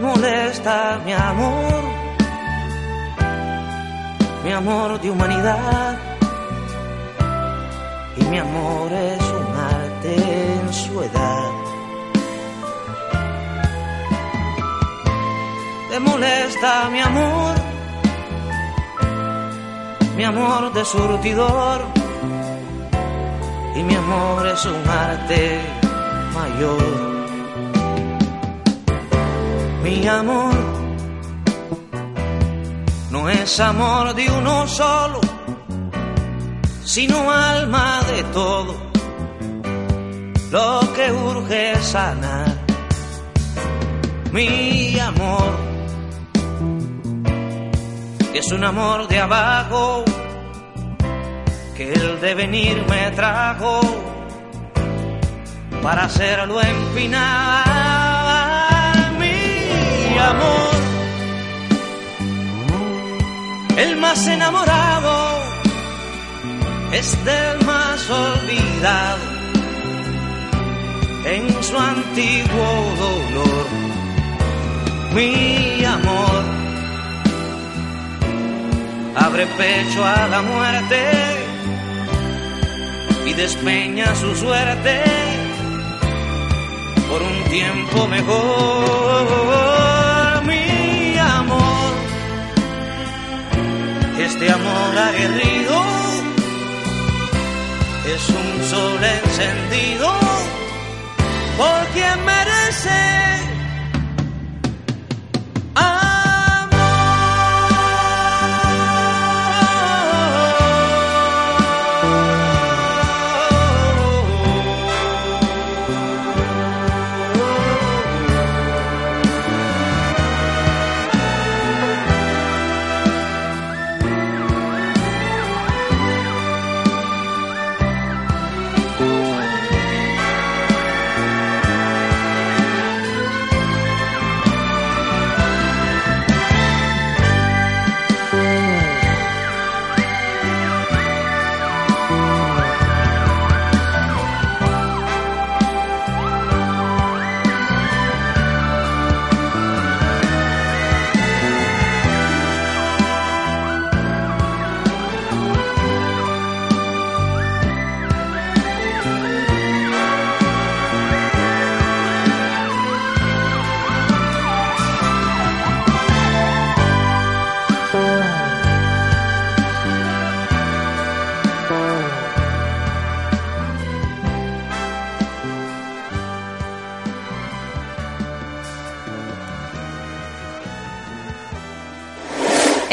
Molesta mi amor? Mi amor de humanidad. Y mi amor es un arte en su edad. ¿Te molesta mi amor? Mi amor de surtidor. Y mi amor es un arte mayor. Mi amor no es amor de uno solo, sino alma de todo. Lo que urge sanar. Mi amor es un amor de abajo que el devenir me trajo para hacerlo empinar amor. El más enamorado es del más olvidado en su antiguo dolor. Mi amor abre pecho a la muerte y despeña su suerte por un tiempo mejor, Este amor aguerrido. Es un sol encendido. Por quien merece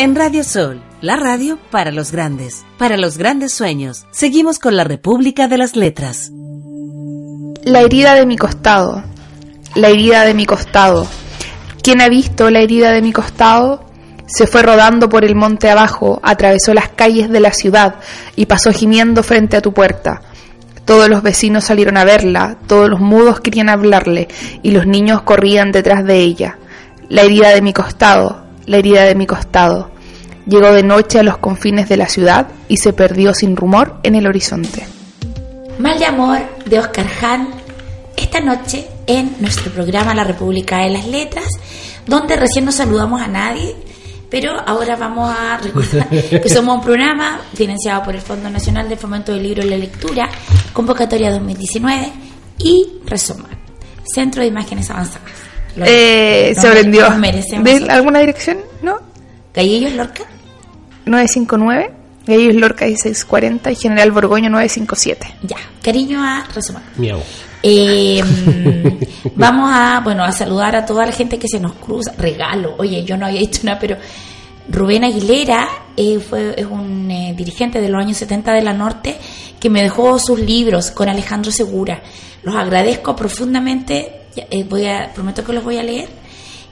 En Radio Sol, la radio para los grandes, para los grandes sueños. Seguimos con la República de las Letras. La herida de mi costado, la herida de mi costado. ¿Quién ha visto la herida de mi costado? Se fue rodando por el monte abajo, atravesó las calles de la ciudad y pasó gimiendo frente a tu puerta. Todos los vecinos salieron a verla, todos los mudos querían hablarle y los niños corrían detrás de ella. La herida de mi costado, la herida de mi costado. Llegó de noche a los confines de la ciudad y se perdió sin rumor en el horizonte. Mal de amor de Oscar Hahn, esta noche en nuestro programa La República de las Letras, donde recién no saludamos a nadie, pero ahora vamos a recordar que somos un programa financiado por el Fondo Nacional de Fomento del Libro y la Lectura, convocatoria 2019 y Resumar, Centro de Imágenes Avanzadas. Eh, se vendió. ¿De alguna dirección? ¿No? ¿Gallillos Lorca? 959. Gallillos Lorca 1640 y General Borgoño 957. Ya, cariño a Resumar. Miau. Eh, vamos a, bueno, a saludar a toda la gente que se nos cruza. Regalo. Oye, yo no había dicho nada, pero Rubén Aguilera eh, fue, es un eh, dirigente de los años 70 de la Norte que me dejó sus libros con Alejandro Segura. Los agradezco profundamente. Eh, voy a, prometo que los voy a leer.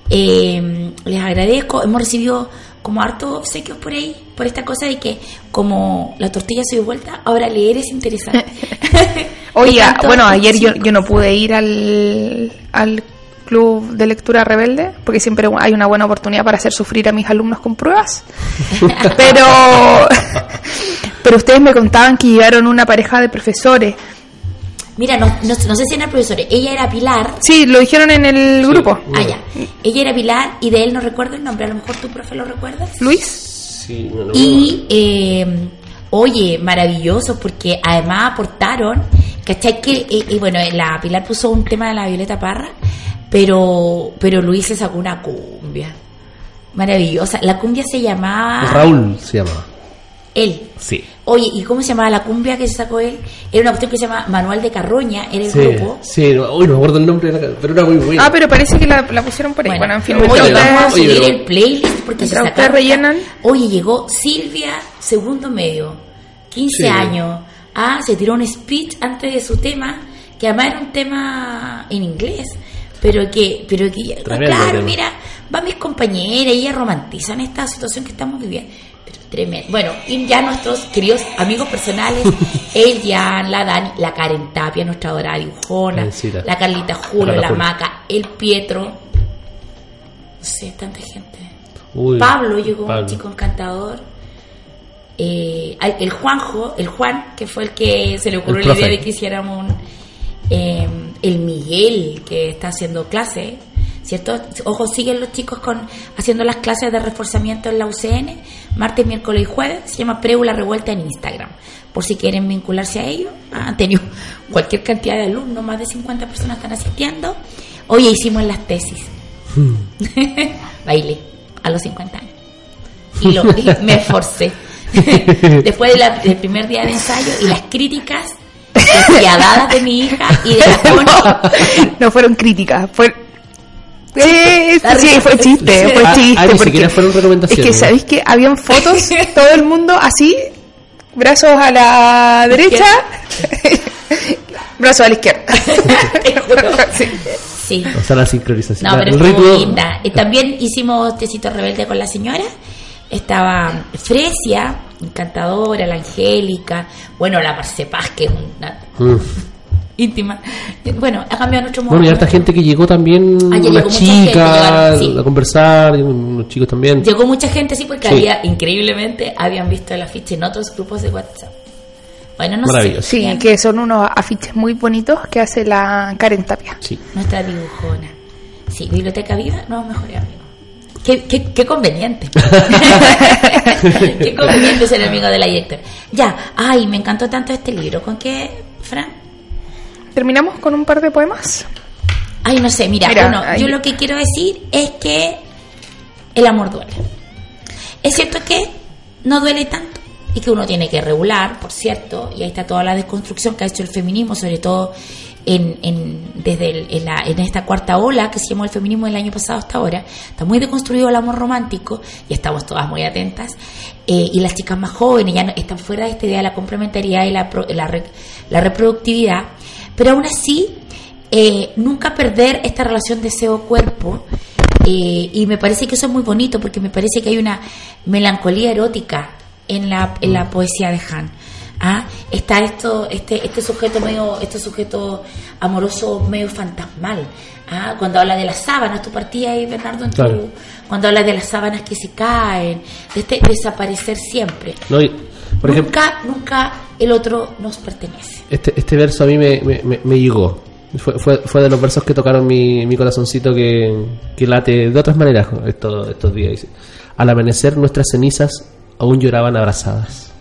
Eh, les agradezco. Hemos recibido como harto obsequios por ahí, por esta cosa de que como la tortilla se dio vuelta, ahora leer es interesante. Oye, bueno, ayer yo, yo no pude ir al, al club de lectura rebelde, porque siempre hay una buena oportunidad para hacer sufrir a mis alumnos con pruebas. pero, pero ustedes me contaban que llegaron una pareja de profesores. Mira, no, no, no sé si eran profesores, ella era Pilar. Sí, lo dijeron en el grupo. Ah, ya. Ella era Pilar y de él no recuerdo el nombre, a lo mejor tu profe lo recuerdas. Luis. Sí, no, no, Y, eh, oye, maravilloso, porque además aportaron, ¿cachai? Que, eh, y bueno, la Pilar puso un tema de la Violeta Parra, pero, pero Luis se sacó una cumbia. Maravillosa. La cumbia se llamaba. Raúl se llama. Él. Sí. Oye, ¿y cómo se llamaba la cumbia que se sacó él? Era una cuestión que se llama Manual de Carroña, era el Sí, grupo. sí, no, uy, no me acuerdo el nombre, pero era muy bueno. Ah, pero parece que la, la pusieron por ahí. Bueno, en fin, Oye, vamos a subir pero- el playlist porque se sacaron. rellenan. Oye, llegó Silvia, segundo medio, 15 Sí. años. Ah, se tiró un speech antes de su tema, que además era un tema en inglés, pero que, pero que, Tremendo claro, tema. mira, van mis compañeras y ellas romantizan esta situación que estamos viviendo. Tremendo. Bueno, y ya nuestros queridos amigos personales, el Jan, la Dani, la Karen Tapia, nuestra adorada dibujona, la Carlita Julio, la. Maca, el Pietro. No sé, tanta gente. Uy, Pablo llegó un chico encantador. Eh, el Juanjo, el Juan, que fue el que se le ocurrió El la idea de que hiciéramos un, eh, el Miguel, que está haciendo clases, ¿cierto? Ojo, siguen los chicos con haciendo las clases de reforzamiento en la UCN, martes, miércoles y jueves, se llama Preula Revuelta en Instagram, por si quieren vincularse a ellos. Ah, Han tenido cualquier cantidad de alumnos, más de 50 personas están asistiendo. Hoy hicimos las tesis. Bailé a los 50 años. Y, lo, y me esforcé. Después de la- del primer día de ensayo y las críticas despiadadas de mi hija y de la Connie. no fueron críticas, fue Eh, sí, fue chiste, fue Ah, chiste. ah, ni porque fueron es que, ¿sabéis que Habían fotos, todo el mundo así, brazos a la derecha, brazos a la izquierda. Sí. Sí. O sea, la sincronización. No, La- pero linda. Y también hicimos Tecito Rebelde con la señora. Estaba Fresia, encantadora, la Angélica, bueno, la Marce Paz, que es una. Íntima. Bueno, ha cambiado nuestro modo. Bueno, y harta gente que llegó también, Ah, ya llegó unas mucha gente, chicas, llegaron, sí. a conversar, y unos chicos también. Llegó mucha gente, sí, porque Sí. había, increíblemente, habían visto el afiche en otros grupos de WhatsApp. Bueno, no Maravilloso. sé. Sí, bien, que son unos afiches muy bonitos que hace la Karen Tapia. Sí. Nuestra dibujona. Sí, Biblioteca Viva, no, mejores amigos. Qué, qué, qué conveniente. qué conveniente ser amigo de la directora. Ya, ay, me encantó tanto este libro. ¿Con qué, Fran? Terminamos con un par de poemas. Ay, no sé, mira, Mira, bueno, ahí. yo lo que quiero decir es que el amor duele. Es cierto que no duele tanto y que uno tiene que regular, por cierto, y ahí está toda la desconstrucción que ha hecho el feminismo, sobre todo en, en- desde el- en, la- en esta cuarta ola que se llamó el feminismo del año pasado hasta ahora. Está muy deconstruido el amor romántico y estamos todas muy atentas. Eh, y las chicas más jóvenes ya no- están fuera de esta idea de la complementariedad y la, pro- la, la reproductividad, pero aún así eh, nunca perder esta relación deseo-cuerpo. eh, y me parece que eso es muy bonito porque me parece que hay una melancolía erótica en la, en la poesía de Han. ¿Ah? Está esto, este, este sujeto medio, este sujeto amoroso medio fantasmal. ¿Ah? Cuando habla de las sábanas, tú partías ahí, Bernardo, en tu- cuando habla de las sábanas que se caen, de este desaparecer siempre. No, y, por ejemplo, nunca, nunca el otro nos pertenece. este, este verso a mí me, me, me- me llegó. Fue, fue, fue de los versos que tocaron mi, mi corazoncito que, que late de otras maneras estos, estos días. Dice, Al amanecer nuestras cenizas aún lloraban abrazadas.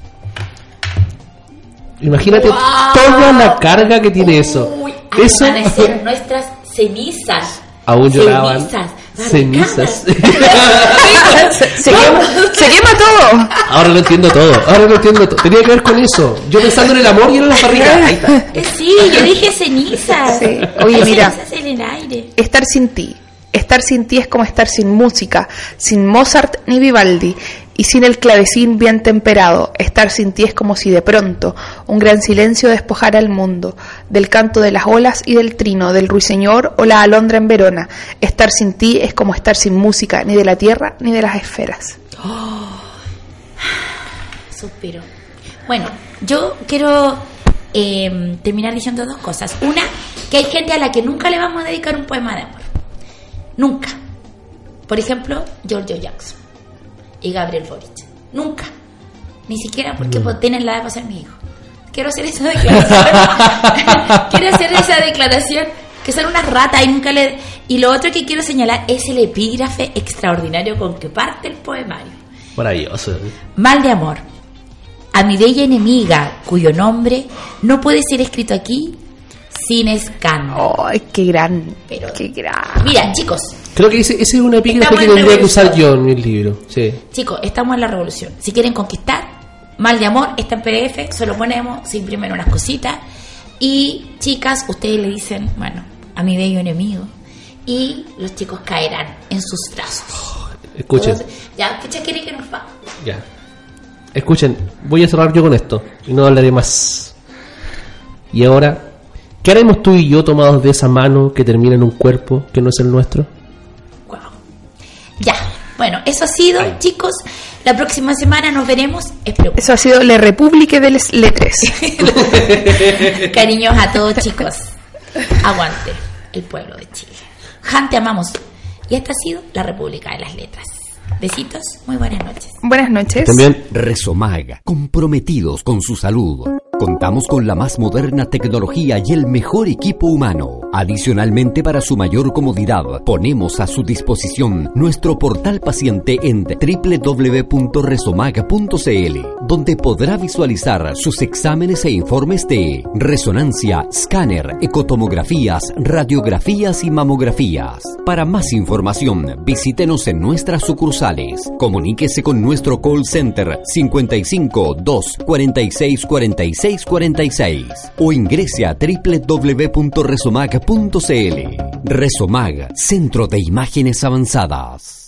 Imagínate ¡Wow! toda la carga que tiene eso. Al Eso amanecer nuestras cenizas. Aún lloraban Cenizas. cenizas. barricadas. Se quema, se quema todo. Ahora lo entiendo todo, ahora lo entiendo todo. Tenía que ver con eso. Yo pensando en el amor y en las barrigas. Ahí está. Eh, Sí, yo dije cenizas. Sí. Oye, mira. cenizas en el aire. Estar sin ti. Estar sin ti es como estar sin música, sin Mozart ni Vivaldi, y sin el clavecín bien temperado. Estar sin ti es como si de pronto un gran silencio despojara el mundo, del canto de las olas y del trino, del ruiseñor o la alondra en Verona. Estar sin ti es como estar sin música, ni de la tierra ni de las esferas. Suspiro. Bueno, yo quiero eh, terminar diciendo dos cosas. Una, que hay gente a la que nunca le vamos a dedicar un poema de amor. Nunca. Por ejemplo, Giorgio Jackson y Gabriel Boric. Nunca. Ni siquiera porque pues, tienen la edad para ser mi hijo. Quiero hacer esa declaración. quiero hacer esa declaración que son unas ratas y nunca le... Y lo otro que quiero señalar es el epígrafe extraordinario con que parte el poemario. Maravilloso. Mal de amor. A mi bella enemiga, cuyo nombre no puede ser escrito aquí sin escándalo. ¡Ay, qué gran! Pero- ¡Qué gran! Mira, chicos, Creo que ese, ese es una epígrafe que en tendría que usar revolución. yo en mi libro. Sí. chicos, estamos en la revolución. Si quieren conquistar, mal de amor está en PDF, se lo ponemos, se imprimen unas cositas. Y chicas, ustedes le dicen, bueno, a mi bello enemigo. Y los chicos caerán en sus brazos. Escuchen, Entonces, ya, ¿qué quiere que nos va? ya. Escuchen, voy a cerrar yo con esto y no hablaré más. Y ahora, ¿qué haremos tú y yo tomados de esa mano que termina en un cuerpo que no es el nuestro? Guau. Ya. Bueno, eso ha sido, chicos. La próxima semana nos veremos. Eso ha sido La República de las Letras. Cariños a todos, chicos. Aguante el pueblo de Chile. Han, te amamos. Y esta ha sido La República de las Letras. Besitos, muy buenas noches. Buenas noches. También Resomaga, comprometidos con su salud. Contamos con la más moderna tecnología y el mejor equipo humano. Adicionalmente, para su mayor comodidad, ponemos a su disposición nuestro portal paciente en www.resomaga.cl, donde podrá visualizar sus exámenes e informes de resonancia, escáner, ecotomografías, radiografías y mamografías. Para más información, visítenos en nuestras sucursales. Comuníquese con nuestro call center 55 2 46 46 4646 o ingrese a www.resomag.cl. Resomag, Centro de Imágenes Avanzadas.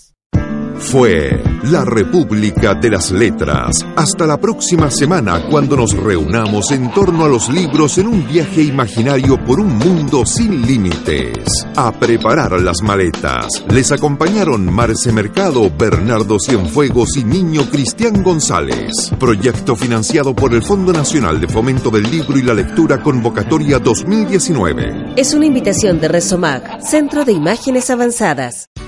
Fue la República de las Letras. Hasta la próxima semana cuando nos reunamos en torno a los libros en un viaje imaginario por un mundo sin límites. A preparar las maletas. Les acompañaron Marce Mercado, Bernardo Cienfuegos y Niño Cristian González. Proyecto financiado por el Fondo Nacional de Fomento del Libro y la Lectura Convocatoria 2019. Es una invitación de Resomag, Centro de Imágenes Avanzadas.